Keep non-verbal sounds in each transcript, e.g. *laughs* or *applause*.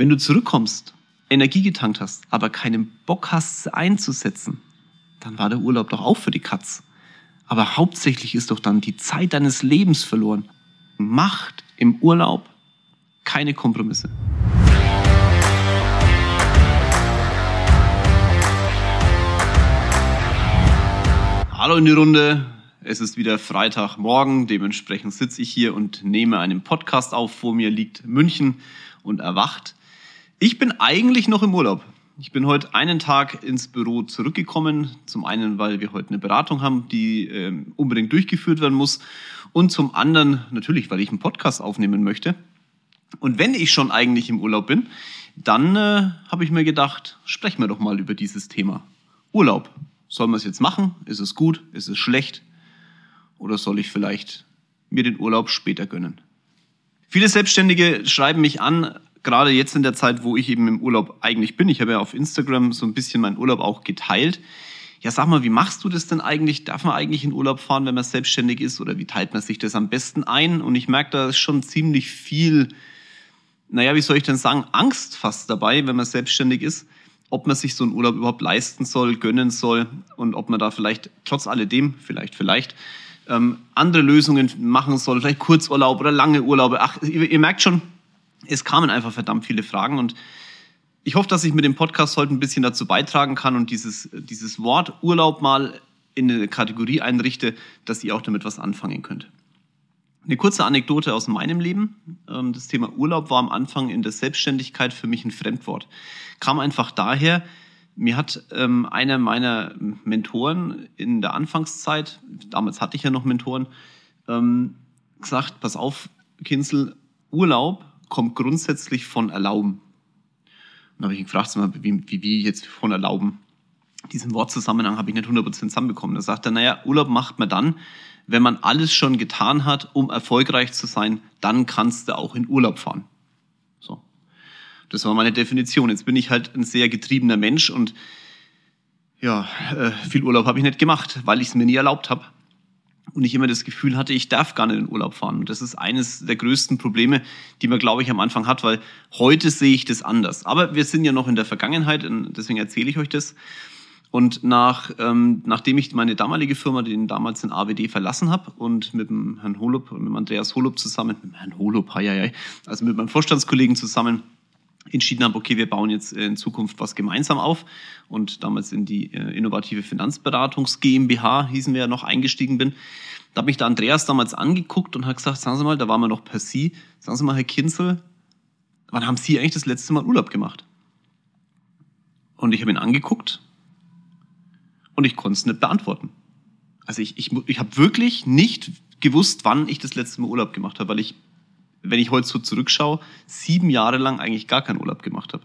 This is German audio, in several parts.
Wenn du zurückkommst, Energie getankt hast, aber keinen Bock hast, sie einzusetzen, dann war der Urlaub doch auch für die Katz. Aber hauptsächlich ist doch dann die Zeit deines Lebens verloren. Macht im Urlaub keine Kompromisse. Hallo in die Runde. Es ist wieder Freitagmorgen. Dementsprechend sitze ich hier und nehme einen Podcast auf. Vor mir liegt München und erwacht. Ich bin eigentlich noch im Urlaub. Ich bin heute einen Tag ins Büro zurückgekommen. Zum einen, weil wir heute eine Beratung haben, die äh, unbedingt durchgeführt werden muss. Und zum anderen natürlich, weil ich einen Podcast aufnehmen möchte. Und wenn ich schon eigentlich im Urlaub bin, dann äh, habe ich mir gedacht, sprechen wir doch mal über dieses Thema. Urlaub. Soll man es jetzt machen? Ist es gut? Ist es schlecht? Oder soll ich vielleicht mir den Urlaub später gönnen? Viele Selbstständige schreiben mich an, gerade jetzt in der Zeit, wo ich eben im Urlaub eigentlich bin. Ich habe ja auf Instagram so ein bisschen meinen Urlaub auch geteilt. Ja, sag mal, wie machst du das denn eigentlich? Darf man eigentlich in Urlaub fahren, wenn man selbstständig ist? Oder wie teilt man sich das am besten ein? Und ich merke, da ist schon ziemlich viel, naja, wie soll ich denn sagen, Angst fast dabei, wenn man selbstständig ist ob man sich so einen Urlaub überhaupt leisten soll, gönnen soll und ob man da vielleicht trotz alledem, vielleicht, vielleicht, ähm, andere Lösungen machen soll, vielleicht Kurzurlaub oder lange Urlaube. Ach, ihr, ihr merkt schon, es kamen einfach verdammt viele Fragen und ich hoffe, dass ich mit dem Podcast heute ein bisschen dazu beitragen kann und dieses, dieses Wort Urlaub mal in eine Kategorie einrichte, dass ihr auch damit was anfangen könnt. Eine kurze Anekdote aus meinem Leben. Ähm, das Thema Urlaub war am Anfang in der Selbstständigkeit für mich ein Fremdwort. Kam einfach daher, mir hat ähm, einer meiner Mentoren in der Anfangszeit, damals hatte ich ja noch Mentoren, ähm, gesagt, pass auf, Kinsel, Urlaub kommt grundsätzlich von erlauben. Und da habe ich ihn gefragt, wie, wie, wie jetzt von erlauben? Diesen Wortzusammenhang habe ich nicht 100% zusammenbekommen. Da sagt er, naja, Urlaub macht man dann, wenn man alles schon getan hat, um erfolgreich zu sein, dann kannst du auch in Urlaub fahren. So. Das war meine Definition. Jetzt bin ich halt ein sehr getriebener Mensch und ja, äh, viel Urlaub habe ich nicht gemacht, weil ich es mir nie erlaubt habe. Und ich immer das Gefühl hatte, ich darf gar nicht in Urlaub fahren. Und das ist eines der größten Probleme, die man, glaube ich, am Anfang hat, weil heute sehe ich das anders. Aber wir sind ja noch in der Vergangenheit, und deswegen erzähle ich euch das. Und nach, ähm, nachdem ich meine damalige Firma, den damals den AWD, verlassen habe und mit dem Herrn Holub und mit dem Andreas Holub zusammen, mit dem Herrn Holub, hei, hei, also mit meinem Vorstandskollegen zusammen entschieden habe, okay, wir bauen jetzt in Zukunft was gemeinsam auf und damals in die äh, innovative Finanzberatungs GmbH, hießen wir ja noch, eingestiegen bin, da hat mich der Andreas damals angeguckt und hat gesagt, sagen Sie mal, da waren wir noch per Sie, sagen Sie mal, Herr Kinzel, wann haben Sie eigentlich das letzte Mal Urlaub gemacht? Und ich habe ihn angeguckt und ich konnte es nicht beantworten. Also ich, ich, ich habe wirklich nicht gewusst, wann ich das letzte Mal Urlaub gemacht habe, weil ich, wenn ich heute so zurückschaue, sieben Jahre lang eigentlich gar keinen Urlaub gemacht habe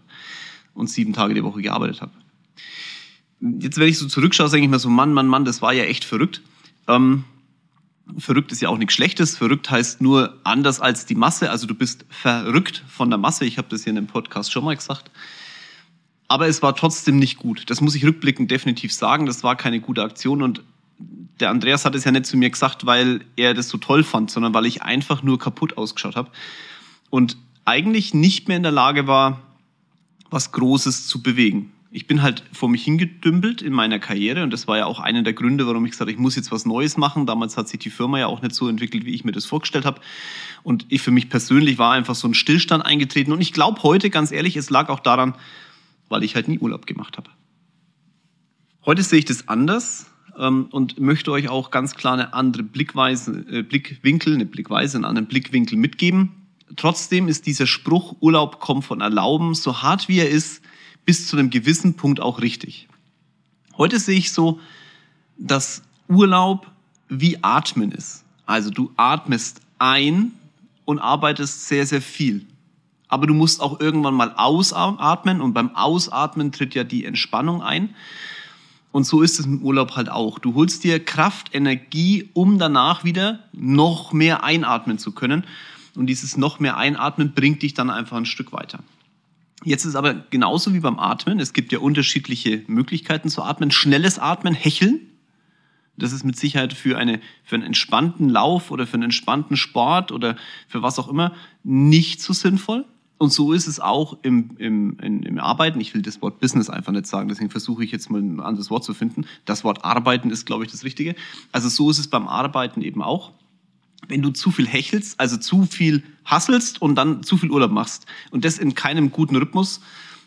und sieben Tage die Woche gearbeitet habe. Jetzt, wenn ich so zurückschaue, denke ich mir so, Mann, Mann, Mann, das war ja echt verrückt. Ähm, verrückt ist ja auch nichts Schlechtes. Verrückt heißt nur anders als die Masse. Also du bist verrückt von der Masse. Ich habe das hier in dem Podcast schon mal gesagt. Aber es war trotzdem nicht gut. Das muss ich rückblickend definitiv sagen. Das war keine gute Aktion und der Andreas hat es ja nicht zu mir gesagt, weil er das so toll fand, sondern weil ich einfach nur kaputt ausgeschaut habe und eigentlich nicht mehr in der Lage war, was Großes zu bewegen. Ich bin halt vor mich hingedümpelt in meiner Karriere und das war ja auch einer der Gründe, warum ich gesagt habe, ich muss jetzt was Neues machen. Damals hat sich die Firma ja auch nicht so entwickelt, wie ich mir das vorgestellt habe. Und ich für mich persönlich war einfach so ein Stillstand eingetreten. Und ich glaube heute, ganz ehrlich, es lag auch daran, weil ich halt nie Urlaub gemacht habe. Heute sehe ich das anders ähm, und möchte euch auch ganz klar eine andere Blickweise, äh, Blickwinkel, eine Blickweise, einen anderen Blickwinkel mitgeben. Trotzdem ist dieser Spruch, Urlaub kommt von Erlauben, so hart wie er ist, bis zu einem gewissen Punkt auch richtig. Heute sehe ich so, dass Urlaub wie Atmen ist. Also du atmest ein und arbeitest sehr, sehr viel aber du musst auch irgendwann mal ausatmen und beim Ausatmen tritt ja die Entspannung ein. Und so ist es im Urlaub halt auch. Du holst dir Kraft, Energie, um danach wieder noch mehr einatmen zu können. Und dieses noch mehr Einatmen bringt dich dann einfach ein Stück weiter. Jetzt ist aber genauso wie beim Atmen. Es gibt ja unterschiedliche Möglichkeiten zu atmen. Schnelles Atmen, Hecheln. Das ist mit Sicherheit für, eine, für einen entspannten Lauf oder für einen entspannten Sport oder für was auch immer nicht so sinnvoll. Und so ist es auch im, im, im, im Arbeiten. Ich will das Wort Business einfach nicht sagen, deswegen versuche ich jetzt mal ein anderes Wort zu finden. Das Wort Arbeiten ist, glaube ich, das Richtige. Also so ist es beim Arbeiten eben auch. Wenn du zu viel hechelst, also zu viel hasselst und dann zu viel Urlaub machst und das in keinem guten Rhythmus,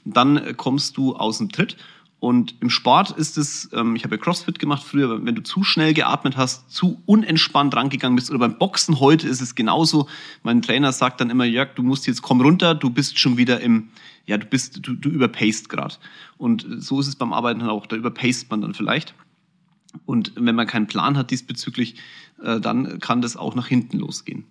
dann kommst du aus dem Tritt und im Sport ist es, ähm, ich habe ja CrossFit gemacht früher, wenn du zu schnell geatmet hast, zu unentspannt rangegangen bist oder beim Boxen heute ist es genauso. Mein Trainer sagt dann immer, Jörg, du musst jetzt komm runter, du bist schon wieder im, ja, du bist, du, du überpaced gerade. Und so ist es beim Arbeiten auch, da überpaced man dann vielleicht. Und wenn man keinen Plan hat diesbezüglich, äh, dann kann das auch nach hinten losgehen.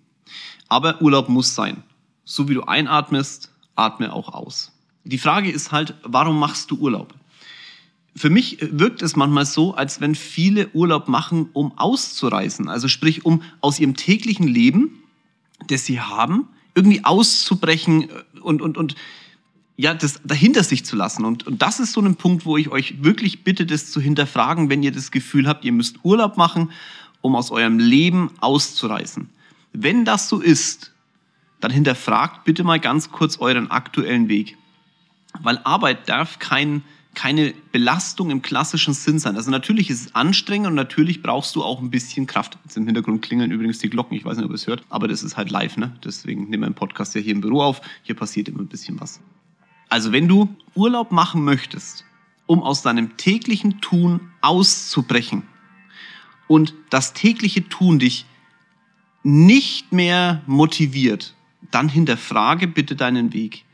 Aber Urlaub muss sein. So wie du einatmest, atme auch aus. Die Frage ist halt, warum machst du Urlaub? Für mich wirkt es manchmal so, als wenn viele Urlaub machen, um auszureisen. Also sprich, um aus ihrem täglichen Leben, das sie haben, irgendwie auszubrechen und, und, und ja, das dahinter sich zu lassen. Und, und das ist so ein Punkt, wo ich euch wirklich bitte, das zu hinterfragen, wenn ihr das Gefühl habt, ihr müsst Urlaub machen, um aus eurem Leben auszureisen. Wenn das so ist, dann hinterfragt bitte mal ganz kurz euren aktuellen Weg. Weil Arbeit darf kein keine Belastung im klassischen Sinn sein. Also natürlich ist es anstrengend und natürlich brauchst du auch ein bisschen Kraft. Jetzt im Hintergrund klingeln übrigens die Glocken, ich weiß nicht, ob ihr es hört, aber das ist halt live, ne? Deswegen nehmen wir einen Podcast ja hier im Büro auf. Hier passiert immer ein bisschen was. Also wenn du Urlaub machen möchtest, um aus deinem täglichen Tun auszubrechen und das tägliche Tun dich nicht mehr motiviert, dann hinterfrage bitte deinen Weg.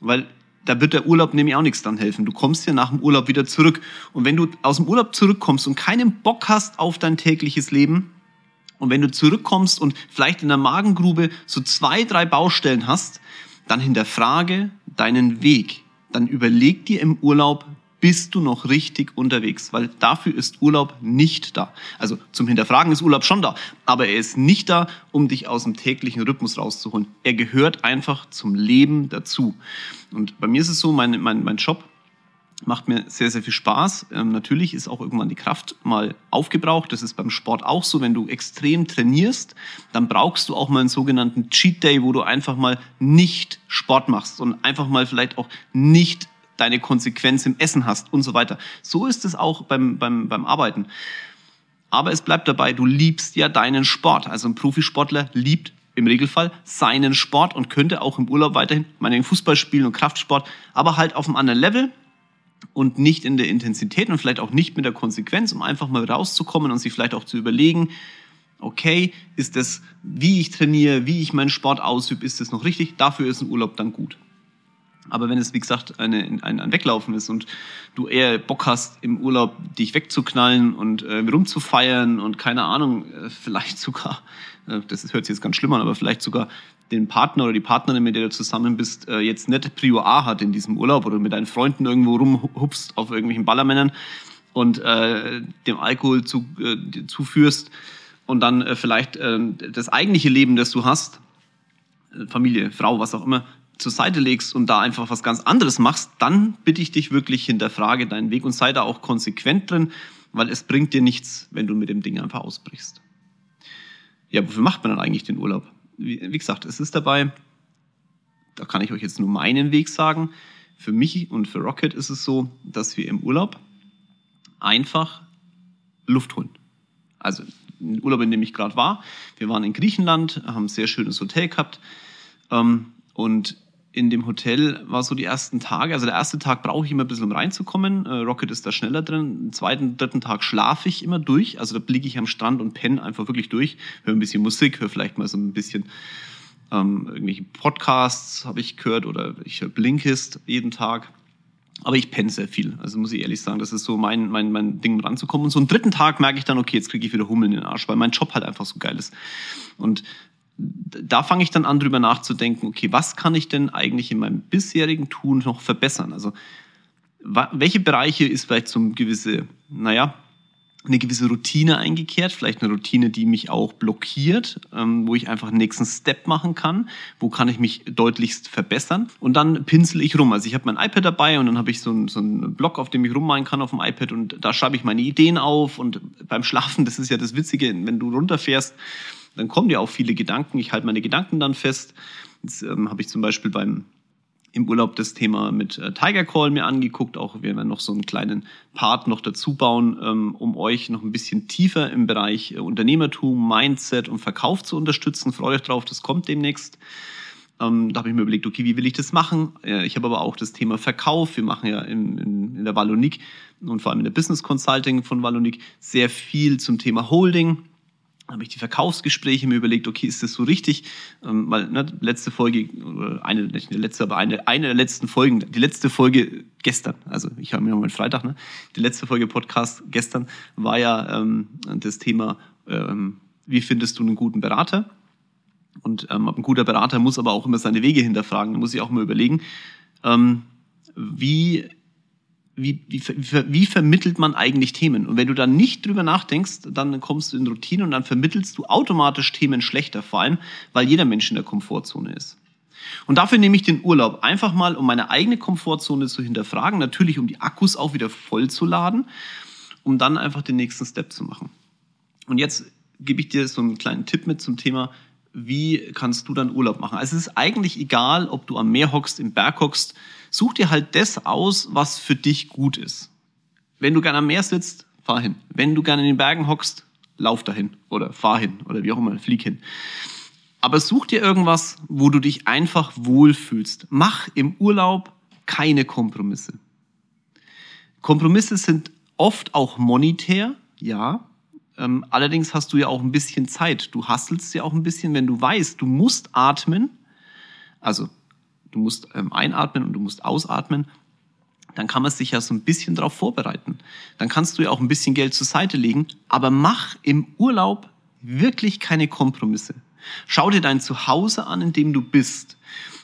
Weil da wird der Urlaub nämlich auch nichts dann helfen. Du kommst ja nach dem Urlaub wieder zurück. Und wenn du aus dem Urlaub zurückkommst und keinen Bock hast auf dein tägliches Leben, und wenn du zurückkommst und vielleicht in der Magengrube so zwei, drei Baustellen hast, dann hinterfrage deinen Weg. Dann überleg dir im Urlaub, bist du noch richtig unterwegs, weil dafür ist Urlaub nicht da. Also zum Hinterfragen ist Urlaub schon da, aber er ist nicht da, um dich aus dem täglichen Rhythmus rauszuholen. Er gehört einfach zum Leben dazu. Und bei mir ist es so, mein, mein, mein Job macht mir sehr, sehr viel Spaß. Ähm, natürlich ist auch irgendwann die Kraft mal aufgebraucht. Das ist beim Sport auch so. Wenn du extrem trainierst, dann brauchst du auch mal einen sogenannten Cheat Day, wo du einfach mal nicht Sport machst und einfach mal vielleicht auch nicht deine Konsequenz im Essen hast und so weiter. So ist es auch beim, beim, beim Arbeiten. Aber es bleibt dabei, du liebst ja deinen Sport. Also ein Profisportler liebt im Regelfall seinen Sport und könnte auch im Urlaub weiterhin meinen Fußball spielen und Kraftsport, aber halt auf einem anderen Level und nicht in der Intensität und vielleicht auch nicht mit der Konsequenz, um einfach mal rauszukommen und sich vielleicht auch zu überlegen, okay, ist das, wie ich trainiere, wie ich meinen Sport ausübe, ist das noch richtig? Dafür ist ein Urlaub dann gut. Aber wenn es, wie gesagt, eine, ein, ein Weglaufen ist und du eher Bock hast, im Urlaub dich wegzuknallen und äh, rumzufeiern und keine Ahnung, äh, vielleicht sogar, *laughs* äh, das hört sich jetzt ganz schlimm an, aber vielleicht sogar den Partner oder die Partnerin, mit der du zusammen bist, äh, jetzt nicht Prio A hat in diesem Urlaub oder mit deinen Freunden irgendwo rumhupst auf irgendwelchen Ballermännern und äh, dem Alkohol zu, äh, zuführst und dann äh, vielleicht äh, das eigentliche Leben, das du hast, äh, Familie, Frau, was auch immer, zur Seite legst und da einfach was ganz anderes machst, dann bitte ich dich wirklich, hinterfrage deinen Weg und sei da auch konsequent drin, weil es bringt dir nichts, wenn du mit dem Ding einfach ausbrichst. Ja, wofür macht man dann eigentlich den Urlaub? Wie, wie gesagt, es ist dabei, da kann ich euch jetzt nur meinen Weg sagen. Für mich und für Rocket ist es so, dass wir im Urlaub einfach Luft holen. Also im Urlaub, in dem ich gerade war. Wir waren in Griechenland, haben ein sehr schönes Hotel gehabt. Ähm, und in dem Hotel war so die ersten Tage, also der erste Tag brauche ich immer ein bisschen, um reinzukommen. Äh, Rocket ist da schneller drin. Den zweiten, dritten Tag schlafe ich immer durch. Also da blicke ich am Strand und penne einfach wirklich durch. Höre ein bisschen Musik, höre vielleicht mal so ein bisschen ähm, irgendwelche Podcasts habe ich gehört oder ich höre Blinkist jeden Tag. Aber ich penne sehr viel. Also muss ich ehrlich sagen, das ist so mein, mein, mein Ding, ranzukommen. Und so einen dritten Tag merke ich dann, okay, jetzt kriege ich wieder Hummeln in den Arsch, weil mein Job halt einfach so geil ist. Und da fange ich dann an, drüber nachzudenken, okay, was kann ich denn eigentlich in meinem bisherigen Tun noch verbessern? Also, welche Bereiche ist vielleicht so eine gewisse, naja, eine gewisse Routine eingekehrt, vielleicht eine Routine, die mich auch blockiert, ähm, wo ich einfach einen nächsten Step machen kann, wo kann ich mich deutlichst verbessern und dann pinsel ich rum. Also ich habe mein iPad dabei und dann habe ich so einen, so einen Blog, auf dem ich rummalen kann auf dem iPad und da schreibe ich meine Ideen auf und beim Schlafen, das ist ja das Witzige, wenn du runterfährst, dann kommen dir auch viele Gedanken. Ich halte meine Gedanken dann fest. Jetzt ähm, habe ich zum Beispiel beim, im Urlaub das Thema mit äh, Tiger Call mir angeguckt. Auch wir werden noch so einen kleinen Part noch dazu bauen, ähm, um euch noch ein bisschen tiefer im Bereich äh, Unternehmertum, Mindset und Verkauf zu unterstützen. Freut euch drauf, das kommt demnächst. Ähm, da habe ich mir überlegt, okay, wie will ich das machen? Äh, ich habe aber auch das Thema Verkauf. Wir machen ja in, in, in der Wallonik und vor allem in der Business Consulting von Wallonik sehr viel zum Thema Holding habe ich die Verkaufsgespräche mir überlegt, okay, ist das so richtig? Ähm, weil ne, letzte Folge, eine, nicht die letzte, aber eine, eine der letzten Folgen, die letzte Folge gestern, also ich habe mir nochmal Freitag, ne? Die letzte Folge Podcast gestern war ja ähm, das Thema, ähm, wie findest du einen guten Berater? Und ähm, ein guter Berater muss aber auch immer seine Wege hinterfragen. Da muss ich auch mal überlegen, ähm, wie wie, wie, wie vermittelt man eigentlich Themen? Und wenn du dann nicht drüber nachdenkst, dann kommst du in Routine und dann vermittelst du automatisch Themen schlechter, vor allem, weil jeder Mensch in der Komfortzone ist. Und dafür nehme ich den Urlaub einfach mal, um meine eigene Komfortzone zu hinterfragen, natürlich um die Akkus auch wieder voll zu laden, um dann einfach den nächsten Step zu machen. Und jetzt gebe ich dir so einen kleinen Tipp mit zum Thema, wie kannst du dann Urlaub machen? Also es ist eigentlich egal, ob du am Meer hockst, im Berg hockst, such dir halt das aus, was für dich gut ist. Wenn du gerne am Meer sitzt, fahr hin. Wenn du gerne in den Bergen hockst, lauf dahin oder fahr hin oder wie auch immer, flieg hin. Aber such dir irgendwas, wo du dich einfach wohlfühlst. Mach im Urlaub keine Kompromisse. Kompromisse sind oft auch monetär, ja. Ähm, allerdings hast du ja auch ein bisschen Zeit. Du hasselst ja auch ein bisschen, wenn du weißt, du musst atmen. Also du musst ähm, einatmen und du musst ausatmen, dann kann man sich ja so ein bisschen darauf vorbereiten. Dann kannst du ja auch ein bisschen Geld zur Seite legen, aber mach im Urlaub wirklich keine Kompromisse. Schau dir dein Zuhause an, in dem du bist.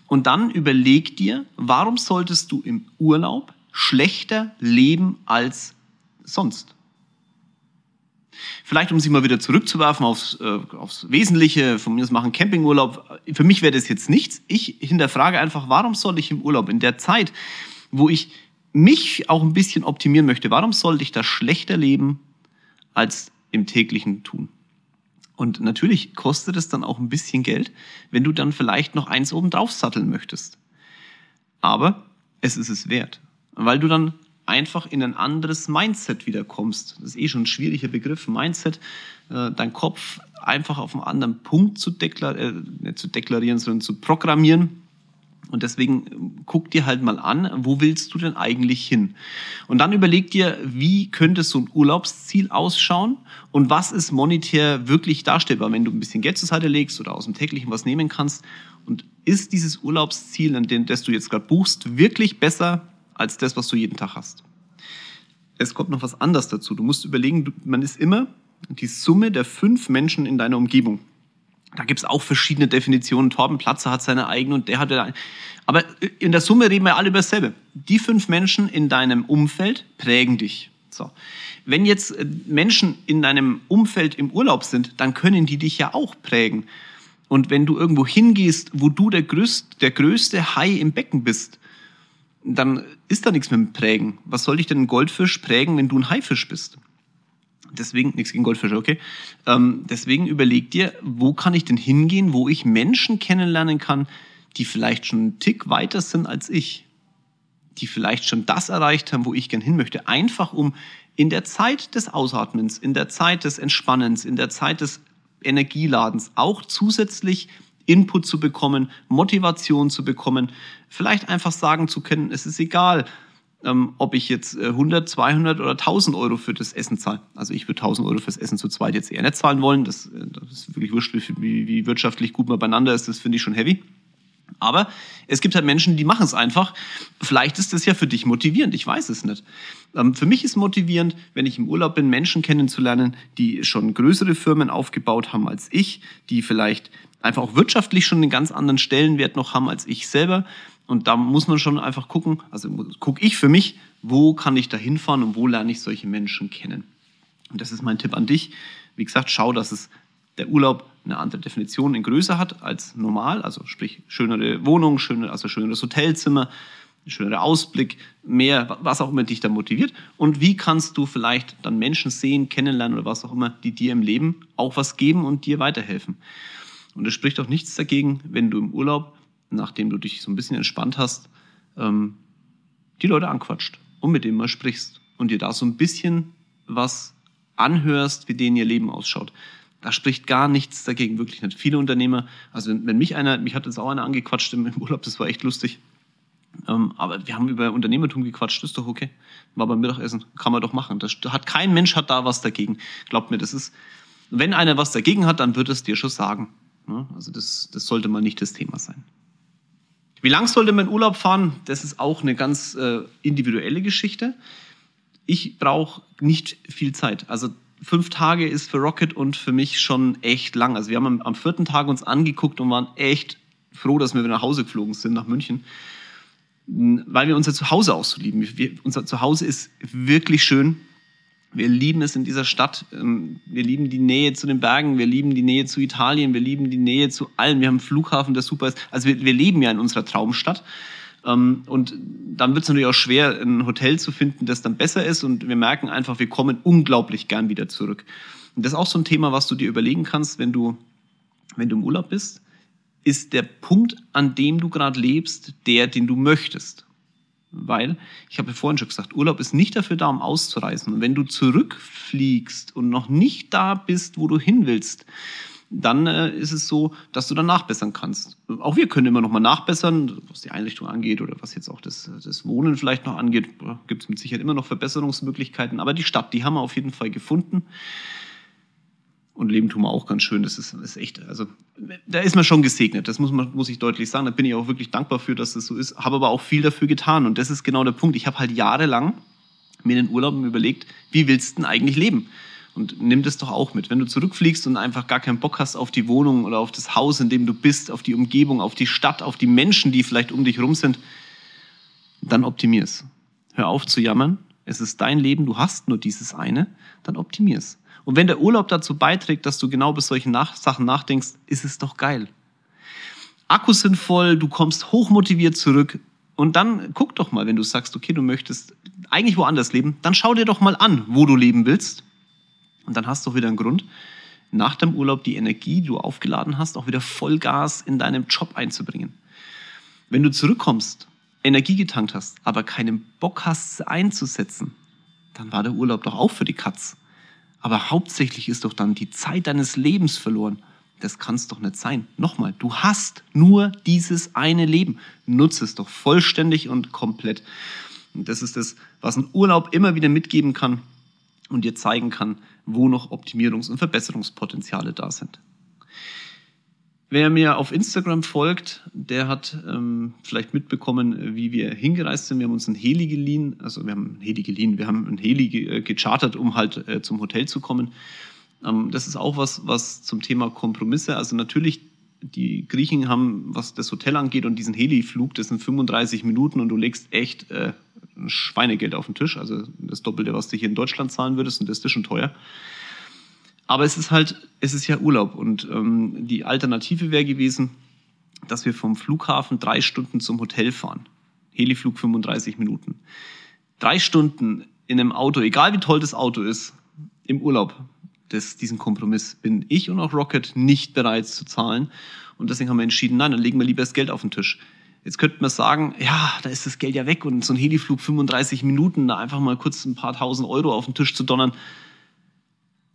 Und dann überleg dir, warum solltest du im Urlaub schlechter leben als sonst? Vielleicht, um sie mal wieder zurückzuwerfen aufs, äh, aufs Wesentliche, von mir aus machen Campingurlaub. Für mich wäre das jetzt nichts. Ich hinterfrage einfach, warum soll ich im Urlaub in der Zeit, wo ich mich auch ein bisschen optimieren möchte, warum sollte ich da schlechter leben als im täglichen Tun? Und natürlich kostet es dann auch ein bisschen Geld, wenn du dann vielleicht noch eins oben drauf satteln möchtest. Aber es ist es wert, weil du dann einfach in ein anderes Mindset wieder kommst. Das ist eh schon ein schwieriger Begriff, Mindset. Äh, dein Kopf einfach auf einen anderen Punkt zu, deklar äh, nicht zu deklarieren, sondern zu programmieren. Und deswegen äh, guck dir halt mal an, wo willst du denn eigentlich hin? Und dann überleg dir, wie könnte so ein Urlaubsziel ausschauen und was ist monetär wirklich darstellbar, wenn du ein bisschen Geld zur Seite legst oder aus dem täglichen was nehmen kannst. Und ist dieses Urlaubsziel, an dem das du jetzt gerade buchst, wirklich besser als das, was du jeden Tag hast. Es kommt noch was anderes dazu. Du musst überlegen, man ist immer die Summe der fünf Menschen in deiner Umgebung. Da gibt es auch verschiedene Definitionen. Torben Platzer hat seine eigene und der hat eine. Aber in der Summe reden wir alle über dasselbe. Die fünf Menschen in deinem Umfeld prägen dich. So. Wenn jetzt äh, Menschen in deinem Umfeld im Urlaub sind, dann können die dich ja auch prägen. Und wenn du irgendwo hingehst, wo du der größte, der größte Hai im Becken bist, dann ist da nichts mehr mit Prägen. Was soll dich denn ein Goldfisch prägen, wenn du ein Haifisch bist? Deswegen, nichts gegen Goldfische, okay. Ähm, deswegen überleg dir, wo kann ich denn hingehen, wo ich Menschen kennenlernen kann, die vielleicht schon einen Tick weiter sind als ich. Die vielleicht schon das erreicht haben, wo ich gern hin möchte. Einfach um in der Zeit des Ausatmens, in der Zeit des Entspannens, in der Zeit des Energieladens auch zusätzlich Input zu bekommen, Motivation zu bekommen, vielleicht einfach sagen zu können, es ist egal, ähm, ob ich jetzt 100, äh, 200 oder 1000 Euro für das Essen zahle. Also ich würde 1000 Euro fürs Essen zu zweit jetzt eher nicht zahlen wollen. Das, äh, das ist wirklich wurscht, wie, wie wirtschaftlich gut man beieinander ist. Das finde ich schon heavy. Aber es gibt halt Menschen, die machen es einfach. Vielleicht ist das ja für dich motivierend, ich weiß es nicht. Ähm, für mich ist motivierend, wenn ich im Urlaub bin, Menschen kennenzulernen, die schon größere Firmen aufgebaut haben als ich, die vielleicht einfach auch wirtschaftlich schon einen ganz anderen Stellenwert noch haben als ich selber. Und da muss man schon einfach gucken, also gucke ich für mich, wo kann ich da hinfahren und wo lerne ich solche Menschen kennen. Und das ist mein Tipp an dich. Wie gesagt, schau, dass es der Urlaub eine andere Definition in Größe hat als normal, also sprich schönere Wohnung, schöne, also schöneres Hotelzimmer, schönere Ausblick, mehr, was auch immer dich da motiviert. Und wie kannst du vielleicht dann Menschen sehen, kennenlernen oder was auch immer, die dir im Leben auch was geben und dir weiterhelfen. Und es spricht auch nichts dagegen, wenn du im Urlaub, nachdem du dich so ein bisschen entspannt hast, ähm, die Leute anquatscht und mit denen mal sprichst und dir da so ein bisschen was anhörst, wie denen ihr Leben ausschaut. Da spricht gar nichts dagegen, wirklich nicht. Viele Unternehmer, also wenn, wenn mich einer, mich hat jetzt auch einer angequatscht im, Urlaub, das war echt lustig. Ähm, aber wir haben über Unternehmertum gequatscht, ist doch okay. War beim Mittagessen, kann man doch machen. Das hat kein Mensch hat da was dagegen. Glaubt mir, das ist, wenn einer was dagegen hat, dann wird es dir schon sagen. Also das, das sollte mal nicht das Thema sein. Wie lang sollte man Urlaub fahren? Das ist auch eine ganz äh, individuelle Geschichte. Ich brauche nicht viel Zeit. Also fünf Tage ist für Rocket und für mich schon echt lang. Also wir haben am, am vierten Tag uns angeguckt und waren echt froh, dass wir wieder nach Hause geflogen sind, nach München. Weil wir unser Zuhause auch so lieben. Wir, unser Zuhause ist wirklich schön. Wir lieben es in dieser Stadt. Ähm, wir lieben die Nähe zu den Bergen. Wir lieben die Nähe zu Italien. Wir lieben die Nähe zu allen. Wir haben einen Flughafen, der super ist. Also wir, wir leben ja in unserer Traumstadt. Ähm, und dann wird es natürlich auch schwer, ein Hotel zu finden, das dann besser ist. Und wir merken einfach, wir kommen unglaublich gern wieder zurück. Und das ist auch so ein Thema, was du dir überlegen kannst, wenn du, wenn du im Urlaub bist. Ist der Punkt, an dem du gerade lebst, der, den du möchtest? Weil, ich habe ja vorhin schon gesagt, Urlaub ist nicht dafür da, um auszureisen. Und wenn du zurückfliegst und noch nicht da bist, wo du hin willst, dann äh, ist es so, dass du dann nachbessern kannst. Auch wir können immer noch mal nachbessern, was die Einrichtung angeht oder was jetzt auch das, das Wohnen vielleicht noch angeht. Gibt es mit Sicherheit immer noch Verbesserungsmöglichkeiten. Aber die Stadt, die haben wir auf jeden Fall gefunden. Und Leben tun wir auch ganz schön. Das ist, ist echt, also da ist man schon gesegnet. Das muss man, muss ich deutlich sagen. Da bin ich auch wirklich dankbar für, dass das so ist. Habe aber auch viel dafür getan. Und das ist genau der Punkt. Ich habe halt jahrelang mir in den Urlauben überlegt, wie willst du denn eigentlich leben? Und nimm das doch auch mit. Wenn du zurückfliegst und einfach gar keinen Bock hast auf die Wohnung oder auf das Haus, in dem du bist, auf die Umgebung, auf die Stadt, auf die Menschen, die vielleicht um dich rum sind, dann optimier's. Hör auf zu jammern. Es ist dein Leben, du hast nur dieses eine, dann optimier's. Und wenn der Urlaub dazu beiträgt, dass du genau bis solchen Nach Sachen nachdenkst, ist es doch geil. Akkus sind voll, du kommst hochmotiviert zurück. Und dann guck doch mal, wenn du sagst, okay, du möchtest eigentlich woanders leben, dann schau dir doch mal an, wo du leben willst und dann hast du auch wieder einen Grund, nach dem Urlaub die Energie, die du aufgeladen hast, auch wieder Vollgas in deinem Job einzubringen. Wenn du zurückkommst, Energie getankt hast, aber keinen Bock hast, sie einzusetzen, dann war der Urlaub doch auch für die Katz. Aber hauptsächlich ist doch dann die Zeit deines Lebens verloren. Das kann es doch nicht sein. Nochmal, du hast nur dieses eine Leben. Nutze es doch vollständig und komplett. Und das ist das, was ein Urlaub immer wieder mitgeben kann und dir zeigen kann, wo noch Optimierungs- und Verbesserungspotenziale da sind. Wer mir auf Instagram folgt, der hat ähm, vielleicht mitbekommen, wie wir hingereist sind. Wir haben uns ein Heli geliehen, also wir haben ein Heli geliehen, wir haben ein Heli ge äh, gechartert, um halt äh, zum Hotel zu kommen. Ähm, das ist auch was, was zum Thema Kompromisse, also natürlich die Griechen haben, was das Hotel angeht und diesen Heli-Flug, das sind 35 Minuten und du legst echt äh, Schweinegeld auf den Tisch, also das Doppelte, was du hier in Deutschland zahlen würdest und das ist schon teuer. Aber es ist halt, es ist ja Urlaub und ähm, die Alternative wäre gewesen, dass wir vom Flughafen drei Stunden zum Hotel fahren. Heliflug 35 Minuten. Drei Stunden in einem Auto, egal wie toll das Auto ist, im Urlaub. Das, diesen Kompromiss bin ich und auch Rocket nicht bereit zu zahlen. Und deswegen haben wir entschieden, nein, dann legen wir lieber das Geld auf den Tisch. Jetzt könnte man sagen, ja, da ist das Geld ja weg und so ein Heliflug 35 Minuten, da einfach mal kurz ein paar tausend Euro auf den Tisch zu donnern.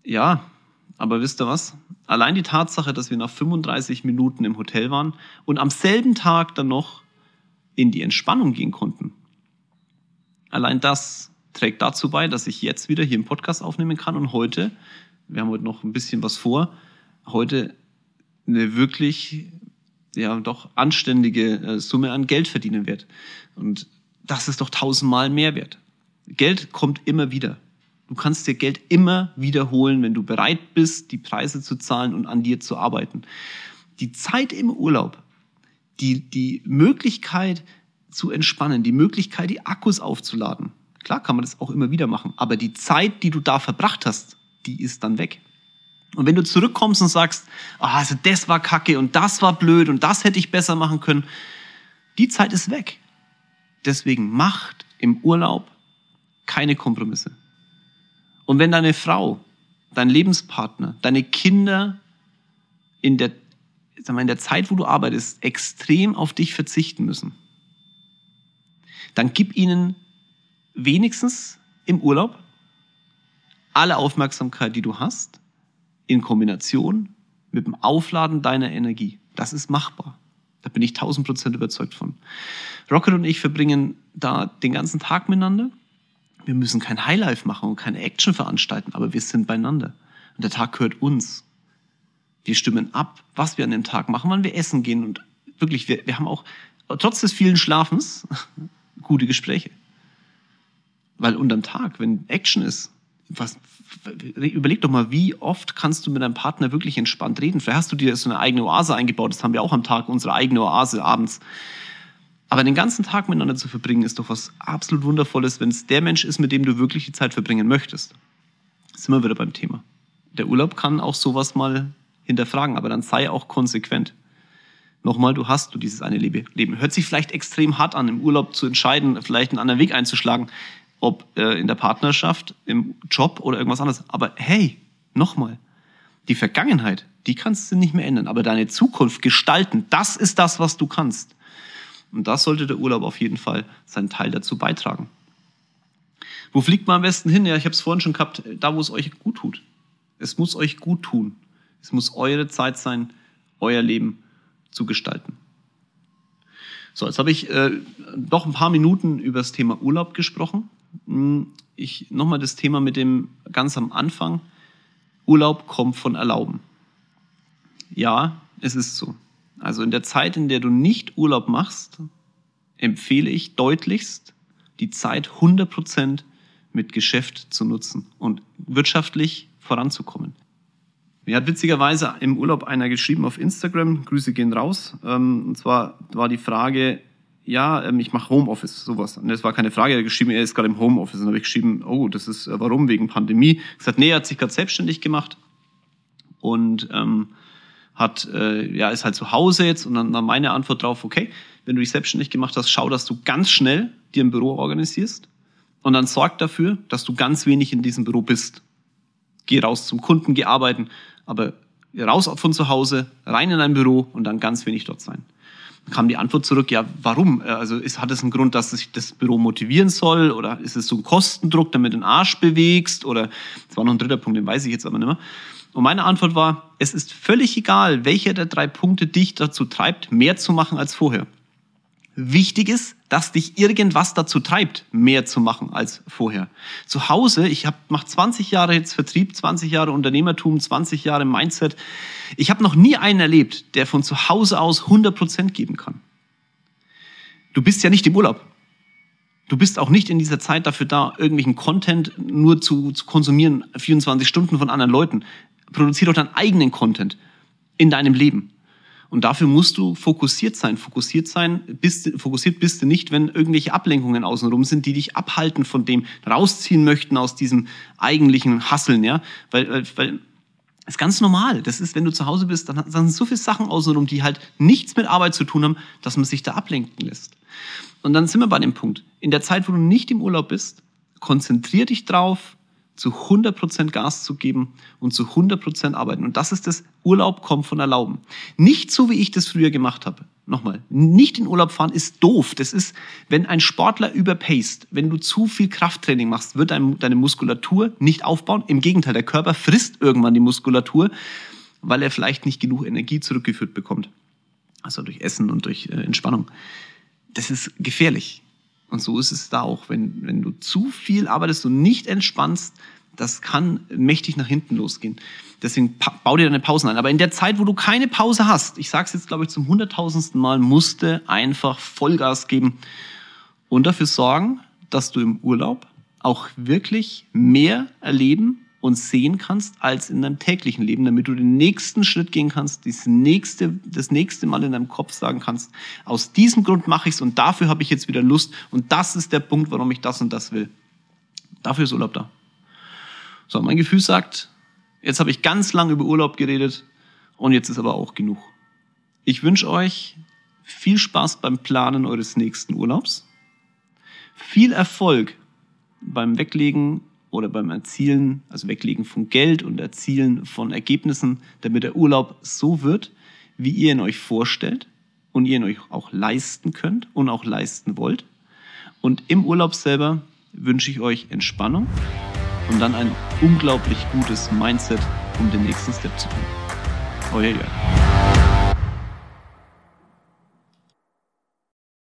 Ja, aber wisst ihr was? Allein die Tatsache, dass wir nach 35 Minuten im Hotel waren und am selben Tag dann noch in die Entspannung gehen konnten. Allein das trägt dazu bei, dass ich jetzt wieder hier im Podcast aufnehmen kann und heute, wir haben heute noch ein bisschen was vor, heute eine wirklich ja doch anständige äh, Summe an Geld verdienen wird. Und das ist doch tausendmal mehr wert. Geld kommt immer wieder. Du kannst dir Geld immer wiederholen, wenn du bereit bist, die Preise zu zahlen und an dir zu arbeiten. Die Zeit im Urlaub, die, die Möglichkeit zu entspannen, die Möglichkeit, die Akkus aufzuladen. Klar kann man das auch immer wieder machen, aber die Zeit, die du da verbracht hast, die ist dann weg. Und wenn du zurückkommst und sagst, oh, also das war kacke und das war blöd und das hätte ich besser machen können, die Zeit ist weg. Deswegen macht im Urlaub keine Kompromisse. Und wenn deine Frau, dein Lebenspartner, deine Kinder in der, sag mal, in der Zeit, wo du arbeitest, extrem auf dich verzichten müssen, dann gib ihnen wenigstens im Urlaub alle Aufmerksamkeit, die du hast, in Kombination mit dem Aufladen deiner Energie. Das ist machbar. Da bin ich tausend Prozent überzeugt von. Rocket und ich verbringen da den ganzen Tag miteinander. Wir müssen kein Highlife machen und keine Action veranstalten, aber wir sind beieinander. Und der Tag gehört uns. Wir stimmen ab, was wir an dem Tag machen, wann wir essen gehen. Und wirklich, wir, wir haben auch, trotz des vielen Schlafens, *laughs* gute Gespräche. Weil unterm Tag, wenn Action ist, was, überleg doch mal, wie oft kannst du mit deinem Partner wirklich entspannt reden? Vielleicht hast du dir so eine eigene Oase eingebaut. Das haben wir auch am Tag, unsere eigene Oase abends. Aber den ganzen Tag miteinander zu verbringen, ist doch was absolut Wundervolles, wenn es der Mensch ist, mit dem du wirklich die Zeit verbringen möchtest. Sind wir wieder beim Thema. Der Urlaub kann auch sowas mal hinterfragen, aber dann sei auch konsequent. Nochmal, du hast du dieses eine Leben. Hört sich vielleicht extrem hart an, im Urlaub zu entscheiden, vielleicht einen anderen Weg einzuschlagen ob äh, in der Partnerschaft, im Job oder irgendwas anderes. Aber hey, nochmal, die Vergangenheit, die kannst du nicht mehr ändern, aber deine Zukunft gestalten, das ist das, was du kannst. Und das sollte der Urlaub auf jeden Fall seinen Teil dazu beitragen. Wo fliegt man am besten hin? Ja, ich habe es vorhin schon gehabt, da wo es euch gut tut. Es muss euch gut tun. Es muss eure Zeit sein, euer Leben zu gestalten. So, jetzt habe ich äh, ein paar Minuten über das Thema Urlaub gesprochen. Hm, ich nochmal das Thema mit dem ganz am Anfang. Urlaub kommt von Erlauben. Ja, es ist so. Also in der Zeit, in der du nicht Urlaub machst, empfehle ich deutlichst, die Zeit 100% mit Geschäft zu nutzen und wirtschaftlich voranzukommen. Mir hat witzigerweise im Urlaub einer geschrieben auf Instagram, Grüße gehen raus, ähm, und zwar war die Frage, ja, ähm, ich mache Homeoffice, sowas. Und das war keine Frage, er hat geschrieben, er ist gerade im Homeoffice. Und dann habe ich geschrieben, oh, das ist, äh, warum, wegen Pandemie. Er gesagt, nee, er hat sich gerade selbstständig gemacht und ähm, hat, äh, ja, ist halt zu Hause jetzt. Und dann, dann meine Antwort drauf, okay, wenn du dich selbstständig gemacht hast, schau, dass du ganz schnell dir ein Büro organisierst und dann sorg dafür, dass du ganz wenig in diesem Büro bist. Geh raus zum Kunden, geh arbeiten, aber raus von zu Hause, rein in ein Büro und dann ganz wenig dort sein kam die Antwort zurück, ja, warum? Äh, also ist, hat es einen Grund, dass sich das Büro motivieren soll oder ist es so ein Kostendruck, damit du den Arsch bewegst oder das war noch ein dritter Punkt, den weiß ich jetzt aber nicht mehr. Und meine Antwort war, es ist völlig egal, welcher der drei Punkte dich dazu treibt, mehr zu machen als vorher. Wichtig ist, dass dich irgendwas dazu treibt, mehr zu machen als vorher. Zu Hause, ich mache 20 Jahre jetzt Vertrieb, 20 Jahre Unternehmertum, 20 Jahre Mindset. Ich habe noch nie einen erlebt, der von zu Hause aus 100% geben kann. Du bist ja nicht im Urlaub. Du bist auch nicht in dieser Zeit dafür da, irgendwelchen Content nur zu, zu konsumieren, 24 Stunden von anderen Leuten. Produziere doch deinen eigenen Content in deinem Leben. Und dafür musst du fokussiert sein. Fokussiert sein, bist, fokussiert bist du nicht, wenn irgendwelche Ablenkungen außenrum sind, die dich abhalten von dem, rausziehen möchten aus diesem eigentlichen Hasseln, ja. Weil, weil, weil ist ganz normal. Das ist, wenn du zu Hause bist, dann, dann sind so viele Sachen außenrum, die halt nichts mit Arbeit zu tun haben, dass man sich da ablenken lässt. Und dann sind wir bei dem Punkt. In der Zeit, wo du nicht im Urlaub bist, konzentrier dich drauf, zu 100% Gas zu geben und zu 100% arbeiten. Und das ist das Urlaub kommt von Erlauben. Nicht so, wie ich das früher gemacht habe. Nochmal, nicht in Urlaub fahren ist doof. Das ist, wenn ein Sportler überpaced, wenn du zu viel Krafttraining machst, wird deine Muskulatur nicht aufbauen. Im Gegenteil, der Körper frisst irgendwann die Muskulatur, weil er vielleicht nicht genug Energie zurückgeführt bekommt. Also durch Essen und durch äh, Entspannung. Das ist gefährlich. Und so ist es da auch. Wenn, wenn du zu viel arbeitest und nicht entspannst, das kann mächtig nach hinten losgehen. Deswegen bau dir deine Pausen ein. Aber in der Zeit, wo du keine Pause hast, ich sage es jetzt, glaube ich, zum hunderttausendsten Mal, musste einfach Vollgas geben und dafür sorgen, dass du im Urlaub auch wirklich mehr erleben und sehen kannst als in deinem täglichen Leben, damit du den nächsten Schritt gehen kannst, das nächste, das nächste Mal in deinem Kopf sagen kannst, aus diesem Grund mache ich es und dafür habe ich jetzt wieder Lust und das ist der Punkt, warum ich das und das will. Dafür ist Urlaub da. So, mein Gefühl sagt, jetzt habe ich ganz lange über Urlaub geredet und jetzt ist aber auch genug. Ich wünsche euch viel Spaß beim Planen eures nächsten Urlaubs, viel Erfolg beim Weglegen oder beim Erzielen, also Weglegen von Geld und Erzielen von Ergebnissen, damit der Urlaub so wird, wie ihr ihn euch vorstellt und ihr ihn euch auch leisten könnt und auch leisten wollt. Und im Urlaub selber wünsche ich euch Entspannung und dann ein unglaublich gutes Mindset, um den nächsten Step zu tun. Euer Jörg.